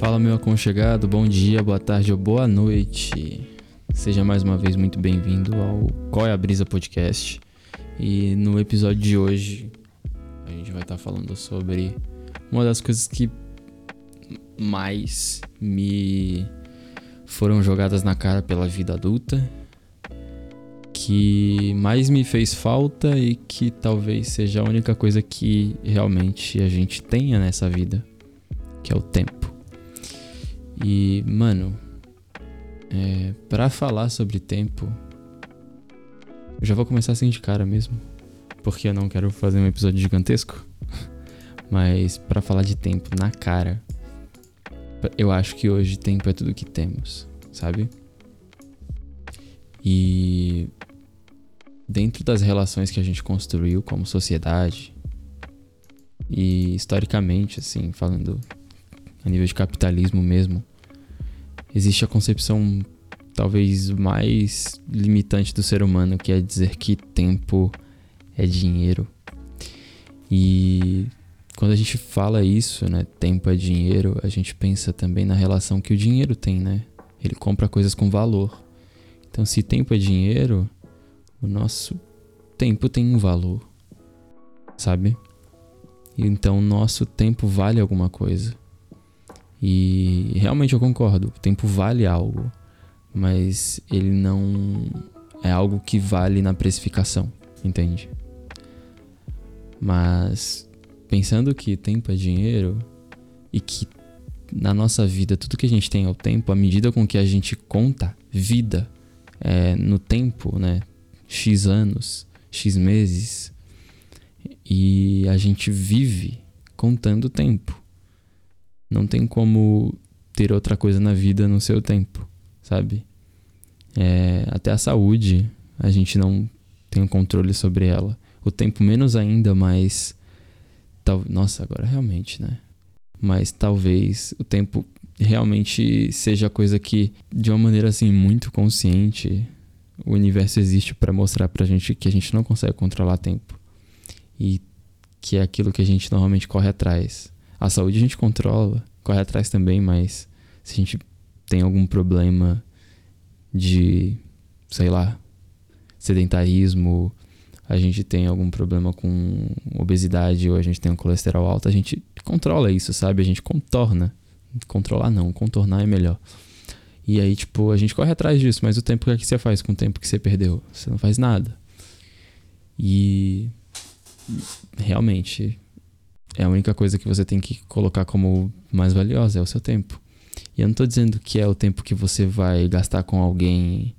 Fala, meu aconchegado, bom dia, boa tarde ou boa noite. Seja mais uma vez muito bem-vindo ao Qual é a Brisa Podcast. E no episódio de hoje, a gente vai estar falando sobre uma das coisas que mais me foram jogadas na cara pela vida adulta, que mais me fez falta e que talvez seja a única coisa que realmente a gente tenha nessa vida, que é o tempo. E, mano, é, para falar sobre tempo, eu já vou começar assim de cara mesmo, porque eu não quero fazer um episódio gigantesco. Mas para falar de tempo na cara, eu acho que hoje tempo é tudo que temos, sabe? E dentro das relações que a gente construiu como sociedade e historicamente, assim, falando a nível de capitalismo mesmo, existe a concepção talvez mais limitante do ser humano, que é dizer que tempo é dinheiro. E quando a gente fala isso, né, tempo é dinheiro, a gente pensa também na relação que o dinheiro tem, né? Ele compra coisas com valor. Então, se tempo é dinheiro, o nosso tempo tem um valor, sabe? Então, o nosso tempo vale alguma coisa. E realmente eu concordo, o tempo vale algo mas ele não é algo que vale na precificação, entende? Mas pensando que tempo é dinheiro e que na nossa vida tudo que a gente tem é o tempo, à medida com que a gente conta vida é, no tempo, né? X anos, X meses, e a gente vive contando tempo. Não tem como ter outra coisa na vida no seu tempo sabe? É, até a saúde, a gente não tem controle sobre ela. O tempo menos ainda, mas. Tal, nossa, agora realmente, né? Mas talvez o tempo realmente seja coisa que, de uma maneira assim, muito consciente, o universo existe para mostrar pra gente que a gente não consegue controlar tempo. E que é aquilo que a gente normalmente corre atrás. A saúde a gente controla, corre atrás também, mas se a gente tem algum problema de, sei lá, sedentarismo, a gente tem algum problema com obesidade ou a gente tem um colesterol alto, a gente controla isso, sabe? A gente contorna. Controlar não, contornar é melhor. E aí, tipo, a gente corre atrás disso, mas o tempo que, é que você faz com o tempo que você perdeu? Você não faz nada. E realmente é a única coisa que você tem que colocar como mais valiosa, é o seu tempo. E eu não estou dizendo que é o tempo que você vai gastar com alguém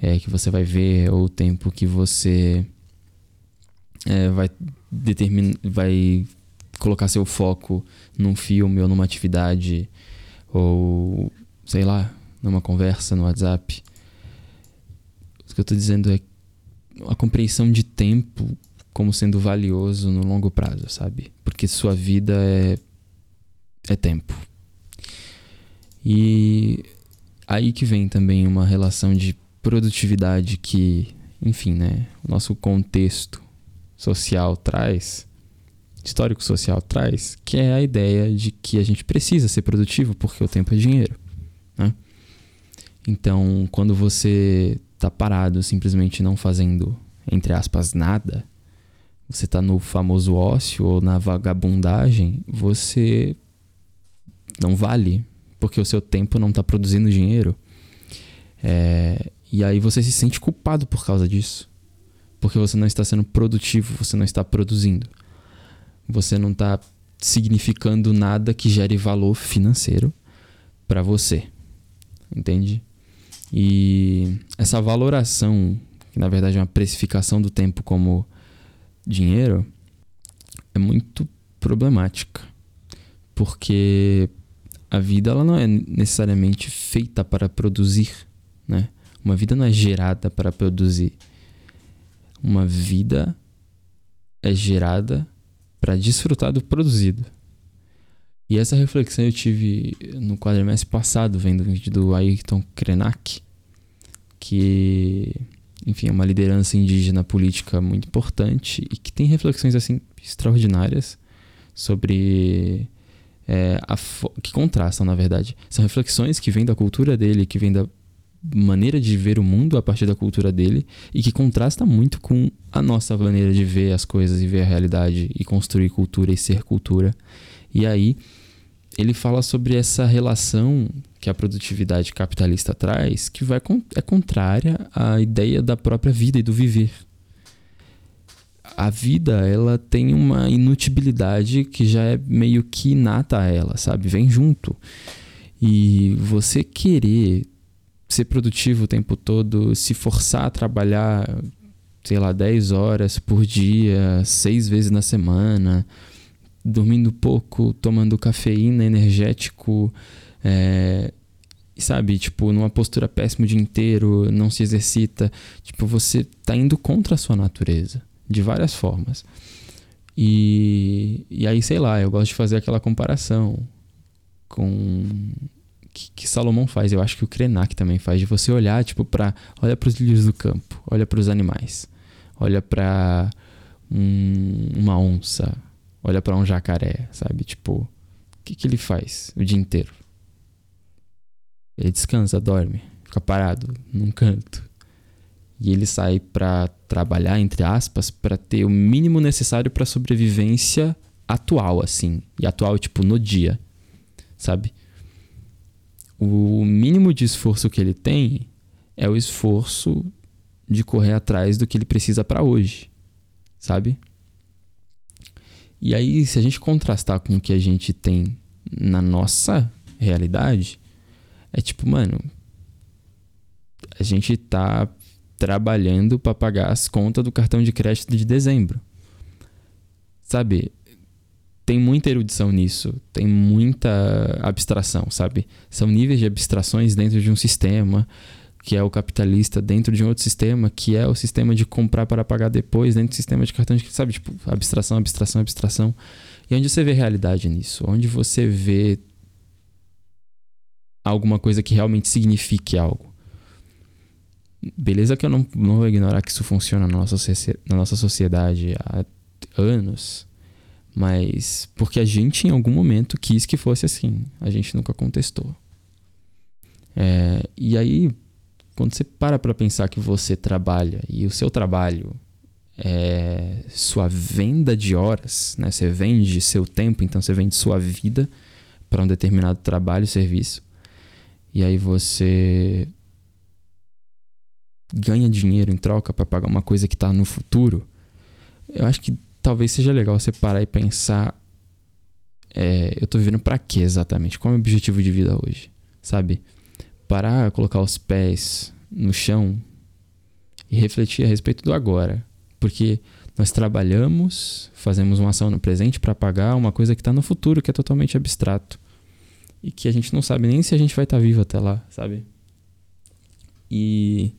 é, que você vai ver, ou o tempo que você é, vai determinar, vai colocar seu foco num filme ou numa atividade, ou sei lá, numa conversa no WhatsApp. O que eu estou dizendo é a compreensão de tempo como sendo valioso no longo prazo, sabe? Porque sua vida é, é tempo. E aí que vem também uma relação de produtividade que, enfim, né, o nosso contexto social traz, histórico social traz, que é a ideia de que a gente precisa ser produtivo porque o tempo é dinheiro, né? Então, quando você tá parado, simplesmente não fazendo, entre aspas, nada, você tá no famoso ócio ou na vagabundagem, você não vale, porque o seu tempo não está produzindo dinheiro. É, e aí você se sente culpado por causa disso. Porque você não está sendo produtivo, você não está produzindo. Você não está significando nada que gere valor financeiro para você. Entende? E essa valoração, que na verdade é uma precificação do tempo como dinheiro, é muito problemática. Porque a vida ela não é necessariamente feita para produzir, né? Uma vida não é gerada para produzir. Uma vida é gerada para desfrutar do produzido. E essa reflexão eu tive no quadrimestre passado, vendo o vídeo do Ayrton Krenak, que, enfim, é uma liderança indígena política muito importante e que tem reflexões assim extraordinárias sobre é, que contrastam, na verdade. São reflexões que vêm da cultura dele, que vêm da maneira de ver o mundo a partir da cultura dele e que contrasta muito com a nossa maneira de ver as coisas e ver a realidade e construir cultura e ser cultura. E aí ele fala sobre essa relação que a produtividade capitalista traz, que vai, é contrária à ideia da própria vida e do viver. A vida, ela tem uma inutibilidade que já é meio que inata a ela, sabe? Vem junto. E você querer ser produtivo o tempo todo, se forçar a trabalhar, sei lá, 10 horas por dia, seis vezes na semana, dormindo pouco, tomando cafeína, energético, é, sabe, tipo, numa postura péssima o dia inteiro, não se exercita, tipo, você tá indo contra a sua natureza, de várias formas. E, e aí, sei lá, eu gosto de fazer aquela comparação com que, que Salomão faz, eu acho que o Krenak também faz, de você olhar, tipo, para olha para os lírios do campo, olha para os animais, olha para um, uma onça, olha para um jacaré, sabe? Tipo, o que, que ele faz o dia inteiro? Ele descansa, dorme, fica parado num canto. E ele sai para trabalhar, entre aspas, para ter o mínimo necessário para sobrevivência atual, assim. E atual, tipo, no dia, sabe? O mínimo de esforço que ele tem é o esforço de correr atrás do que ele precisa para hoje, sabe? E aí, se a gente contrastar com o que a gente tem na nossa realidade, é tipo, mano, a gente tá trabalhando para pagar as contas do cartão de crédito de dezembro. Sabe? Tem muita erudição nisso, tem muita abstração, sabe? São níveis de abstrações dentro de um sistema que é o capitalista dentro de um outro sistema, que é o sistema de comprar para pagar depois, dentro do sistema de cartão de crédito, sabe? Tipo, abstração, abstração, abstração. E onde você vê realidade nisso? Onde você vê alguma coisa que realmente signifique algo? Beleza que eu não, não vou ignorar que isso funciona na nossa, na nossa sociedade há anos, mas porque a gente em algum momento quis que fosse assim, a gente nunca contestou. É, e aí, quando você para para pensar que você trabalha e o seu trabalho é sua venda de horas, né? Você vende seu tempo, então você vende sua vida para um determinado trabalho, serviço. E aí você ganha dinheiro em troca para pagar uma coisa que está no futuro. Eu acho que talvez seja legal você parar e pensar é, eu tô vivendo para quê exatamente? Qual é o meu objetivo de vida hoje? Sabe? parar, colocar os pés no chão e refletir a respeito do agora. Porque nós trabalhamos, fazemos uma ação no presente para pagar uma coisa que está no futuro, que é totalmente abstrato. E que a gente não sabe nem se a gente vai estar tá vivo até lá, sabe? E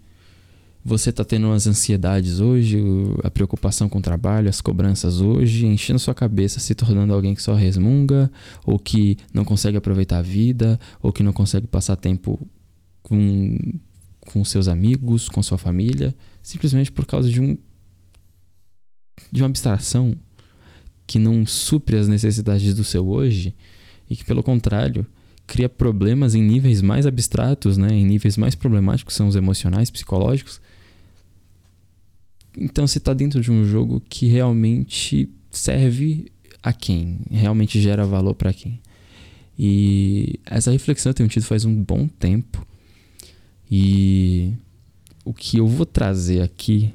você está tendo as ansiedades hoje, a preocupação com o trabalho, as cobranças hoje, enchendo sua cabeça, se tornando alguém que só resmunga, ou que não consegue aproveitar a vida, ou que não consegue passar tempo com, com seus amigos, com sua família, simplesmente por causa de um de uma abstração que não supre as necessidades do seu hoje e que pelo contrário cria problemas em níveis mais abstratos, né, em níveis mais problemáticos, são os emocionais, psicológicos. Então você está dentro de um jogo que realmente serve a quem, realmente gera valor para quem. E essa reflexão eu tenho tido faz um bom tempo e o que eu vou trazer aqui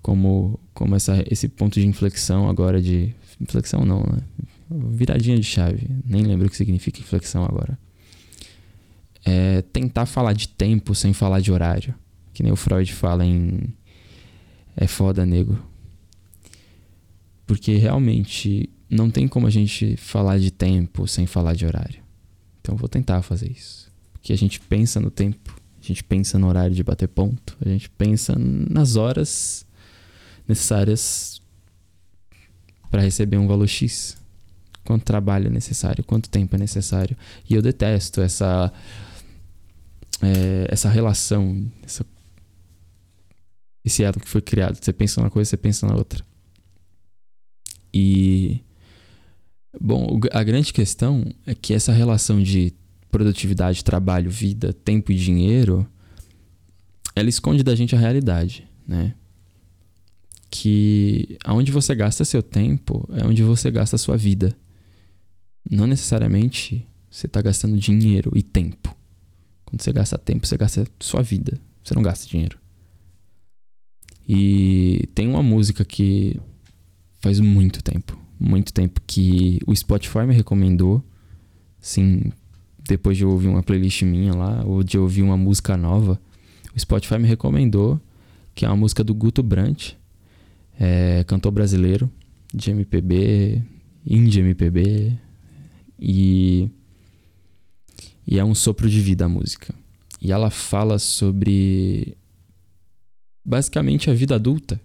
como, como essa, esse ponto de inflexão agora de. Inflexão não, né? Viradinha de chave. Nem lembro o que significa inflexão agora. É tentar falar de tempo sem falar de horário. Que nem o Freud fala em. É foda, nego. Porque realmente não tem como a gente falar de tempo sem falar de horário. Então vou tentar fazer isso. Porque a gente pensa no tempo a gente pensa no horário de bater ponto, a gente pensa nas horas necessárias para receber um valor X. Quanto trabalho é necessário, quanto tempo é necessário. E eu detesto essa é, essa relação, essa, esse elo que foi criado. Você pensa numa coisa, você pensa na outra. E Bom, a grande questão é que essa relação de produtividade, trabalho, vida, tempo e dinheiro, ela esconde da gente a realidade, né? Que aonde você gasta seu tempo é onde você gasta sua vida. Não necessariamente você está gastando dinheiro e tempo. Quando você gasta tempo, você gasta sua vida. Você não gasta dinheiro. E tem uma música que faz muito tempo, muito tempo que o Spotify me recomendou. Sim, depois de ouvir uma playlist minha lá, ou de ouvir uma música nova, o Spotify me recomendou, que é uma música do Guto Brant, é, cantor brasileiro, de MPB, indie MPB, e, e é um sopro de vida a música. E ela fala sobre basicamente a vida adulta.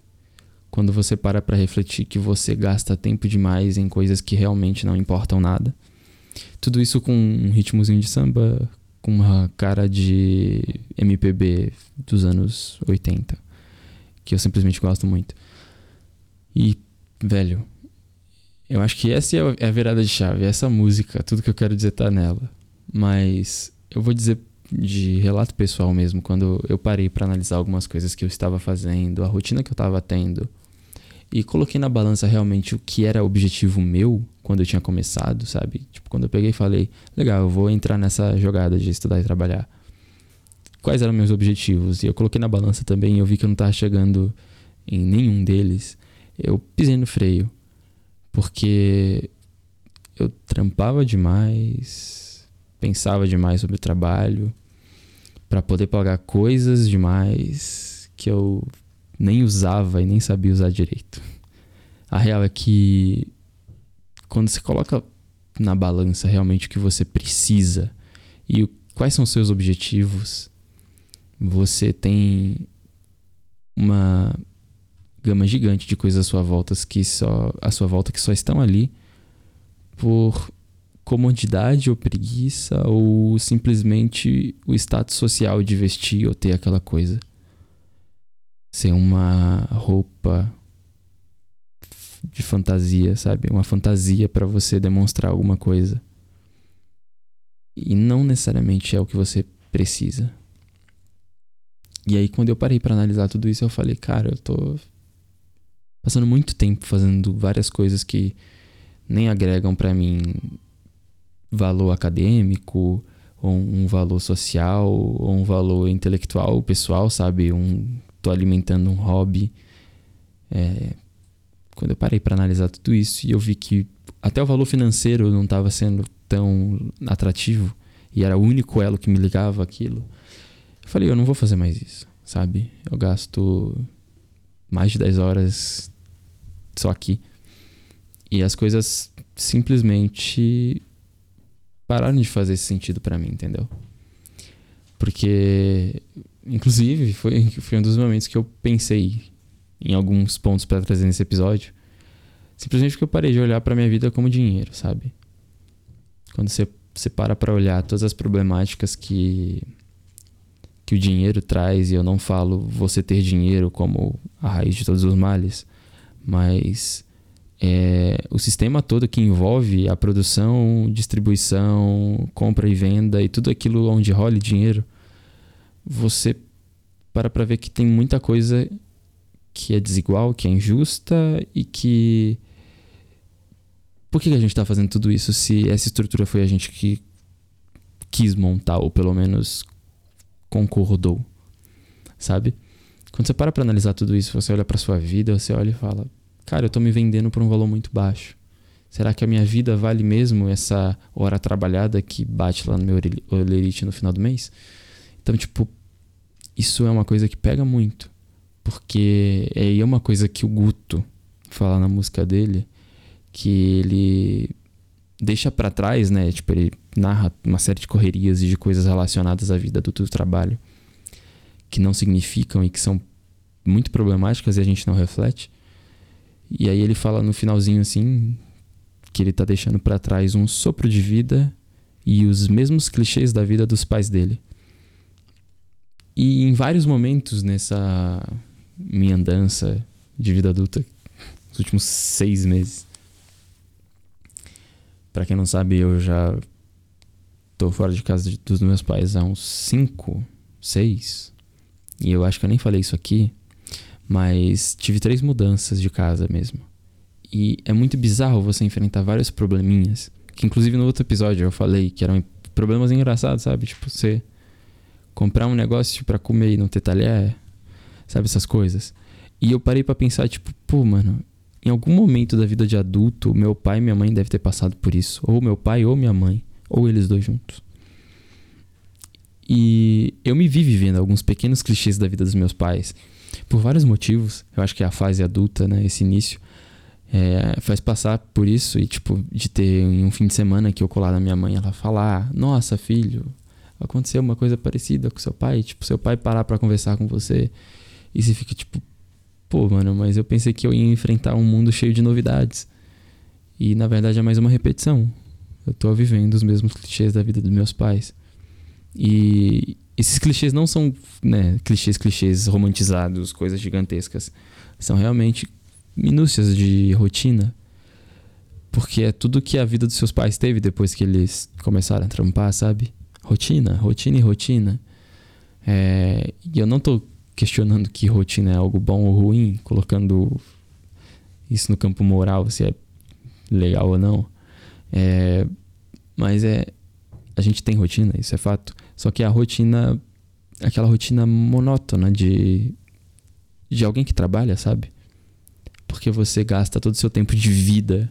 Quando você para para refletir que você gasta tempo demais em coisas que realmente não importam nada. Tudo isso com um ritmozinho de samba, com uma cara de MPB dos anos 80, que eu simplesmente gosto muito. E, velho, eu acho que essa é a virada de chave, essa música, tudo que eu quero dizer tá nela. Mas eu vou dizer de relato pessoal mesmo, quando eu parei para analisar algumas coisas que eu estava fazendo, a rotina que eu estava tendo, e coloquei na balança realmente o que era objetivo meu quando eu tinha começado, sabe? Tipo, quando eu peguei e falei, legal, eu vou entrar nessa jogada de estudar e trabalhar. Quais eram meus objetivos? E eu coloquei na balança também e eu vi que eu não estava chegando em nenhum deles. Eu pisei no freio. Porque eu trampava demais, pensava demais sobre o trabalho, para poder pagar coisas demais que eu nem usava e nem sabia usar direito. A real é que quando você coloca na balança realmente o que você precisa e o, quais são os seus objetivos, você tem uma gama gigante de coisas à sua volta que só à sua volta que só estão ali por comodidade ou preguiça ou simplesmente o status social de vestir ou ter aquela coisa. Ser uma roupa de fantasia, sabe? Uma fantasia para você demonstrar alguma coisa. E não necessariamente é o que você precisa. E aí quando eu parei para analisar tudo isso, eu falei, cara, eu tô passando muito tempo fazendo várias coisas que nem agregam para mim valor acadêmico, ou um valor social, ou um valor intelectual, pessoal, sabe? Um, tô alimentando um hobby. É, quando eu parei para analisar tudo isso e eu vi que até o valor financeiro não estava sendo tão atrativo e era o único elo que me ligava aquilo, eu falei, eu não vou fazer mais isso, sabe? Eu gasto mais de 10 horas só aqui. E as coisas simplesmente pararam de fazer esse sentido para mim, entendeu? Porque, inclusive, foi, foi um dos momentos que eu pensei em alguns pontos para trazer nesse episódio. Simplesmente porque eu parei de olhar para minha vida como dinheiro, sabe? Quando você, você para para olhar todas as problemáticas que que o dinheiro traz, e eu não falo você ter dinheiro como a raiz de todos os males, mas é, o sistema todo que envolve a produção, distribuição, compra e venda e tudo aquilo onde rola dinheiro, você para para ver que tem muita coisa que é desigual, que é injusta e que. Por que a gente está fazendo tudo isso se essa estrutura foi a gente que quis montar, ou pelo menos concordou? Sabe? Quando você para para analisar tudo isso, você olha para sua vida, você olha e fala: cara, eu estou me vendendo por um valor muito baixo. Será que a minha vida vale mesmo essa hora trabalhada que bate lá no meu olerite no final do mês? Então, tipo, isso é uma coisa que pega muito. Porque é uma coisa que o Guto fala na música dele, que ele deixa para trás, né? Tipo, ele narra uma série de correrias e de coisas relacionadas à vida do, do trabalho que não significam e que são muito problemáticas e a gente não reflete. E aí ele fala no finalzinho assim que ele tá deixando para trás um sopro de vida e os mesmos clichês da vida dos pais dele. E em vários momentos nessa minha andança de vida adulta, nos últimos seis meses, Para quem não sabe, eu já tô fora de casa dos meus pais há uns 5, 6. E eu acho que eu nem falei isso aqui, mas tive três mudanças de casa mesmo. E é muito bizarro você enfrentar vários probleminhas, que inclusive no outro episódio eu falei que eram problemas engraçados, sabe? Tipo, você comprar um negócio para comer e não ter talher, sabe essas coisas. E eu parei para pensar, tipo, pô, mano, em algum momento da vida de adulto, meu pai e minha mãe devem ter passado por isso. Ou meu pai ou minha mãe. Ou eles dois juntos. E eu me vi vivendo alguns pequenos clichês da vida dos meus pais. Por vários motivos. Eu acho que é a fase adulta, né? Esse início. É, faz passar por isso. E, tipo, de ter um fim de semana que eu colar na minha mãe, ela falar: Nossa, filho, aconteceu uma coisa parecida com seu pai. Tipo, seu pai parar para conversar com você. E você fica, tipo, pô, mano, mas eu pensei que eu ia enfrentar um mundo cheio de novidades. E na verdade é mais uma repetição. Eu tô vivendo os mesmos clichês da vida dos meus pais. E esses clichês não são, né, clichês, clichês romantizados, coisas gigantescas. São realmente minúcias de rotina. Porque é tudo que a vida dos seus pais teve depois que eles começaram a trampar, sabe? Rotina, rotina e rotina. É, e eu não tô questionando que rotina é algo bom ou ruim, colocando isso no campo moral, se é legal ou não. É, mas é. A gente tem rotina, isso é fato. Só que a rotina. Aquela rotina monótona de. De alguém que trabalha, sabe? Porque você gasta todo o seu tempo de vida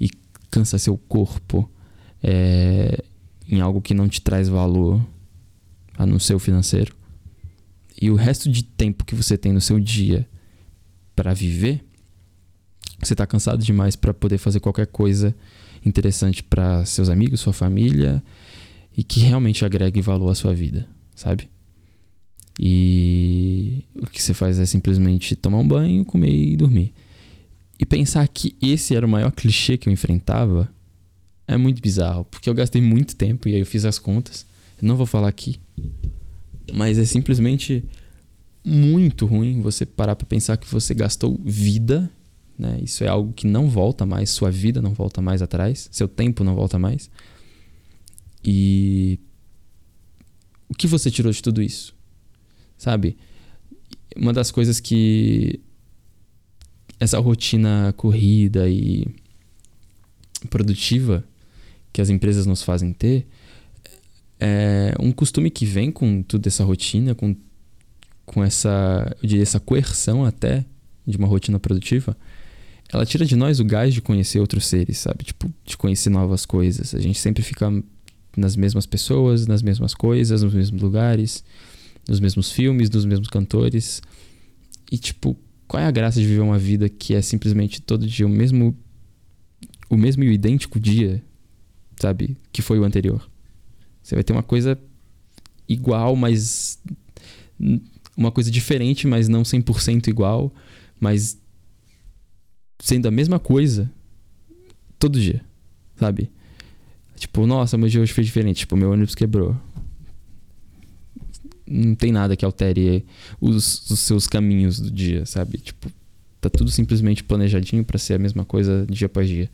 e cansa seu corpo é, em algo que não te traz valor a não ser o financeiro e o resto de tempo que você tem no seu dia para viver, você tá cansado demais para poder fazer qualquer coisa interessante para seus amigos, sua família e que realmente agregue valor à sua vida, sabe? E o que você faz é simplesmente tomar um banho, comer e dormir. E pensar que esse era o maior clichê que eu enfrentava é muito bizarro, porque eu gastei muito tempo e aí eu fiz as contas. Eu não vou falar aqui, mas é simplesmente muito ruim você parar para pensar que você gastou vida, né? Isso é algo que não volta mais, sua vida não volta mais atrás, seu tempo não volta mais. E o que você tirou de tudo isso? Sabe? Uma das coisas que essa rotina corrida e produtiva que as empresas nos fazem ter é um costume que vem com toda essa rotina, com, com essa, eu diria, essa coerção até de uma rotina produtiva, ela tira de nós o gás de conhecer outros seres, sabe? Tipo, de conhecer novas coisas. A gente sempre fica nas mesmas pessoas, nas mesmas coisas, nos mesmos lugares, nos mesmos filmes, nos mesmos cantores. E, tipo, qual é a graça de viver uma vida que é simplesmente todo dia o mesmo o mesmo e o idêntico dia, sabe? Que foi o anterior. Você vai ter uma coisa igual, mas. Uma coisa diferente, mas não 100% igual, mas sendo a mesma coisa todo dia, sabe? Tipo, nossa, meu dia hoje foi diferente. Tipo, meu ônibus quebrou. Não tem nada que altere os, os seus caminhos do dia, sabe? Tipo, tá tudo simplesmente planejadinho para ser a mesma coisa dia após dia.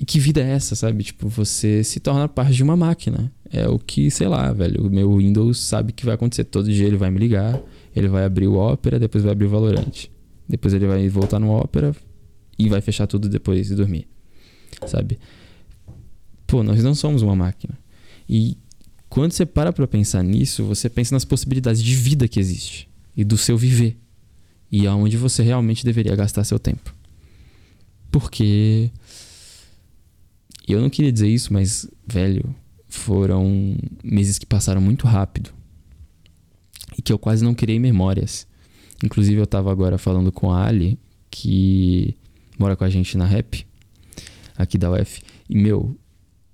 E que vida é essa, sabe? Tipo, você se torna parte de uma máquina. É o que, sei lá, velho. O meu Windows sabe que vai acontecer. Todo dia ele vai me ligar, ele vai abrir o Opera, depois vai abrir o Valorant. Depois ele vai voltar no Opera e vai fechar tudo depois e dormir. Sabe? Pô, nós não somos uma máquina. E quando você para pra pensar nisso, você pensa nas possibilidades de vida que existe e do seu viver. E aonde você realmente deveria gastar seu tempo. Porque eu não queria dizer isso, mas, velho, foram meses que passaram muito rápido. E que eu quase não criei memórias. Inclusive, eu tava agora falando com a Ali, que mora com a gente na rap, aqui da UF. E, meu,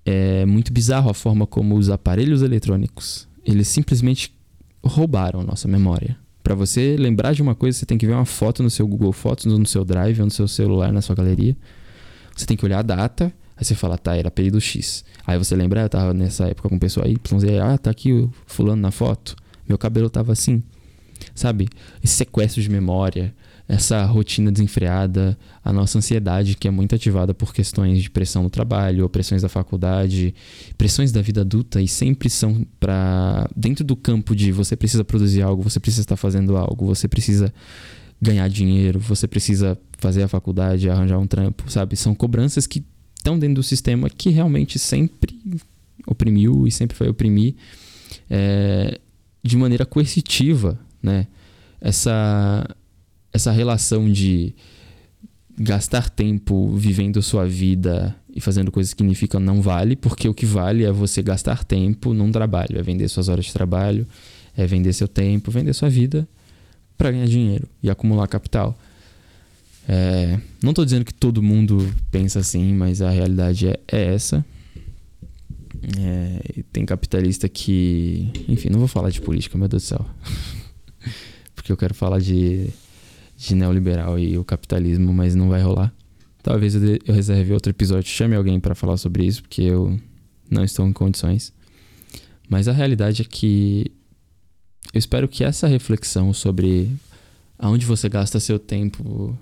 é muito bizarro a forma como os aparelhos eletrônicos, eles simplesmente roubaram nossa memória. Para você lembrar de uma coisa, você tem que ver uma foto no seu Google Fotos, no seu Drive, ou no seu celular, na sua galeria. Você tem que olhar a data, Aí você fala, tá, era período X. Aí você lembra, ah, eu tava nessa época com pessoa Y, Z, ah, tá aqui o fulano na foto. Meu cabelo tava assim. Sabe? Esse sequestro de memória, essa rotina desenfreada, a nossa ansiedade, que é muito ativada por questões de pressão no trabalho, pressões da faculdade, pressões da vida adulta, e sempre são para. dentro do campo de você precisa produzir algo, você precisa estar fazendo algo, você precisa ganhar dinheiro, você precisa fazer a faculdade, arranjar um trampo, sabe? São cobranças que estão dentro do sistema que realmente sempre oprimiu e sempre vai oprimir é, de maneira coercitiva, né? Essa essa relação de gastar tempo vivendo sua vida e fazendo coisas que significam não vale, porque o que vale é você gastar tempo num trabalho, é vender suas horas de trabalho, é vender seu tempo, vender sua vida para ganhar dinheiro e acumular capital. É, não estou dizendo que todo mundo pensa assim, mas a realidade é, é essa. É, tem capitalista que. Enfim, não vou falar de política, meu Deus do céu. Porque eu quero falar de de neoliberal e o capitalismo, mas não vai rolar. Talvez eu, reserve outro episódio, chame alguém para falar sobre isso, porque eu não estou em condições. Mas a realidade é que eu espero que essa reflexão sobre aonde você gasta seu tempo,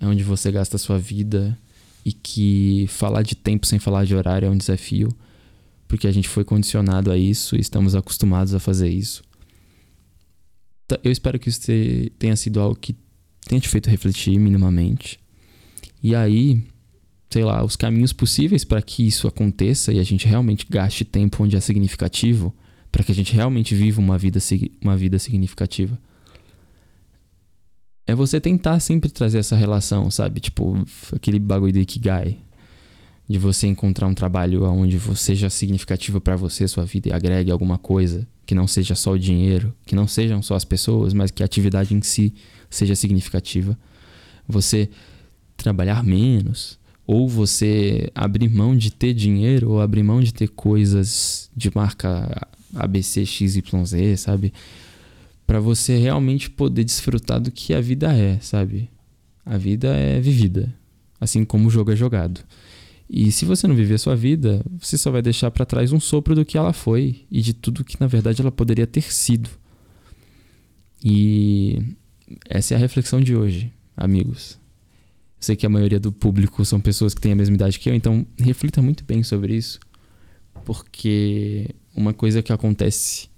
aonde você gasta sua vida e que falar de tempo sem falar de horário é um desafio, porque a gente foi condicionado a isso e estamos acostumados a fazer isso. Eu espero que isso tenha sido algo que tenha te feito refletir minimamente. E aí, sei lá, os caminhos possíveis para que isso aconteça e a gente realmente gaste tempo onde é significativo, para que a gente realmente viva uma vida, uma vida significativa. É você tentar sempre trazer essa relação, sabe? Tipo, aquele bagulho do Ikigai. De você encontrar um trabalho onde seja significativo para você, sua vida, e agregue alguma coisa. Que não seja só o dinheiro, que não sejam só as pessoas, mas que a atividade em si seja significativa. Você trabalhar menos, ou você abrir mão de ter dinheiro, ou abrir mão de ter coisas de marca ABC, XYZ, sabe? Para você realmente poder desfrutar do que a vida é, sabe? A vida é vivida, assim como o jogo é jogado. E se você não viver a sua vida, você só vai deixar para trás um sopro do que ela foi e de tudo que na verdade ela poderia ter sido. E essa é a reflexão de hoje, amigos. Eu sei que a maioria do público são pessoas que têm a mesma idade que eu, então reflita muito bem sobre isso, porque uma coisa que acontece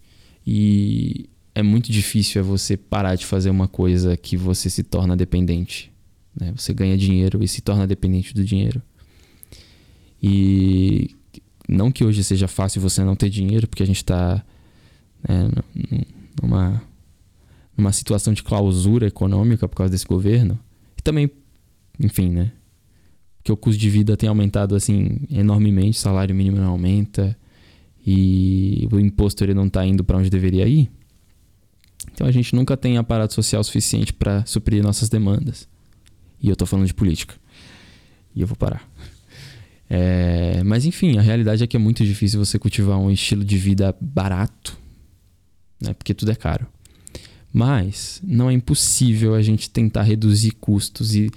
e é muito difícil é você parar de fazer uma coisa que você se torna dependente. Né? Você ganha dinheiro e se torna dependente do dinheiro. E não que hoje seja fácil você não ter dinheiro, porque a gente está né, numa uma situação de clausura econômica por causa desse governo. E também, enfim, né? Porque o custo de vida tem aumentado assim enormemente, o salário mínimo não aumenta e o imposto ele não está indo para onde deveria ir. Então a gente nunca tem aparato social suficiente para suprir nossas demandas. E eu estou falando de política. E eu vou parar. É, mas enfim, a realidade é que é muito difícil você cultivar um estilo de vida barato, né? Porque tudo é caro. Mas não é impossível a gente tentar reduzir custos e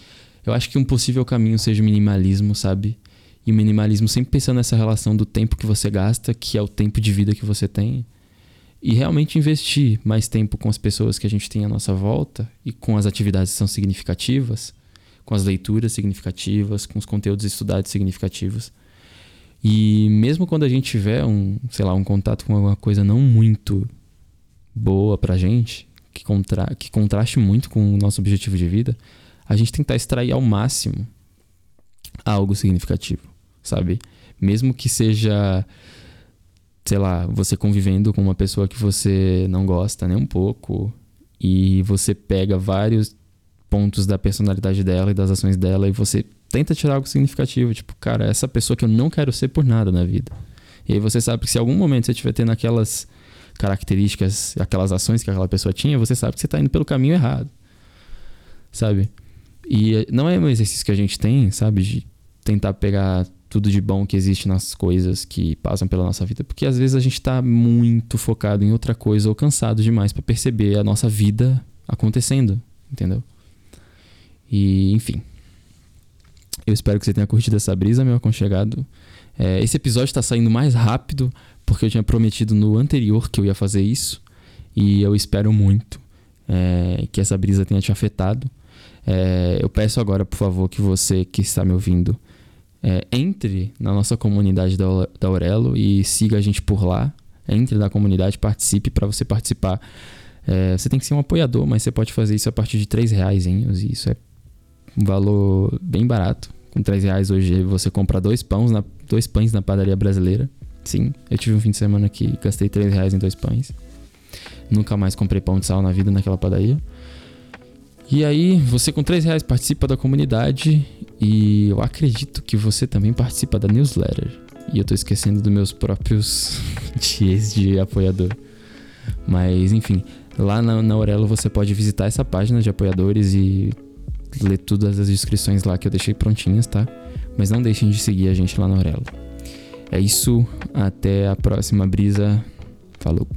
eu acho que um possível caminho seja o minimalismo, sabe? E o minimalismo sempre pensando nessa relação do tempo que você gasta, que é o tempo de vida que você tem, e realmente investir mais tempo com as pessoas que a gente tem à nossa volta e com as atividades que são significativas, com as leituras significativas, com os conteúdos estudados significativos. E mesmo quando a gente tiver um, sei lá, um contato com alguma coisa não muito boa pra gente, que, contra, que contraste muito com o nosso objetivo de vida, a gente tentar extrair ao máximo algo significativo, sabe? Mesmo que seja, sei lá, você convivendo com uma pessoa que você não gosta nem um pouco e você pega vários pontos da personalidade dela e das ações dela e você tenta tirar algo significativo, tipo, cara, essa pessoa que eu não quero ser por nada na vida. E aí você sabe que se algum momento você estiver tendo aquelas características, aquelas ações que aquela pessoa tinha, você sabe que você está indo pelo caminho errado. Sabe? E não é um exercício que a gente tem, sabe? De tentar pegar tudo de bom que existe nas coisas que passam pela nossa vida, porque às vezes a gente está muito focado em outra coisa ou cansado demais para perceber a nossa vida acontecendo, entendeu? E, enfim. Eu espero que você tenha curtido essa brisa, meu aconchegado. É, esse episódio está saindo mais rápido porque eu tinha prometido no anterior que eu ia fazer isso. E eu espero muito é, que essa brisa tenha te afetado. É, eu peço agora, por favor, que você que está me ouvindo é, entre na nossa comunidade da, da Aurelo e siga a gente por lá. Entre na comunidade, participe para você participar. É, você tem que ser um apoiador, mas você pode fazer isso a partir de 3 reais, hein? Isso é um valor bem barato. Com 3 reais hoje você compra dois pães na, dois pães na padaria brasileira. Sim, eu tive um fim de semana que gastei 3 reais em dois pães. Nunca mais comprei pão de sal na vida naquela padaria. E aí, você com 3 reais participa da comunidade e eu acredito que você também participa da newsletter. E eu tô esquecendo dos meus próprios dias de apoiador. Mas, enfim, lá na, na Aurelo você pode visitar essa página de apoiadores e ler todas as inscrições lá que eu deixei prontinhas, tá? Mas não deixem de seguir a gente lá na Aurelo. É isso, até a próxima brisa. Falou.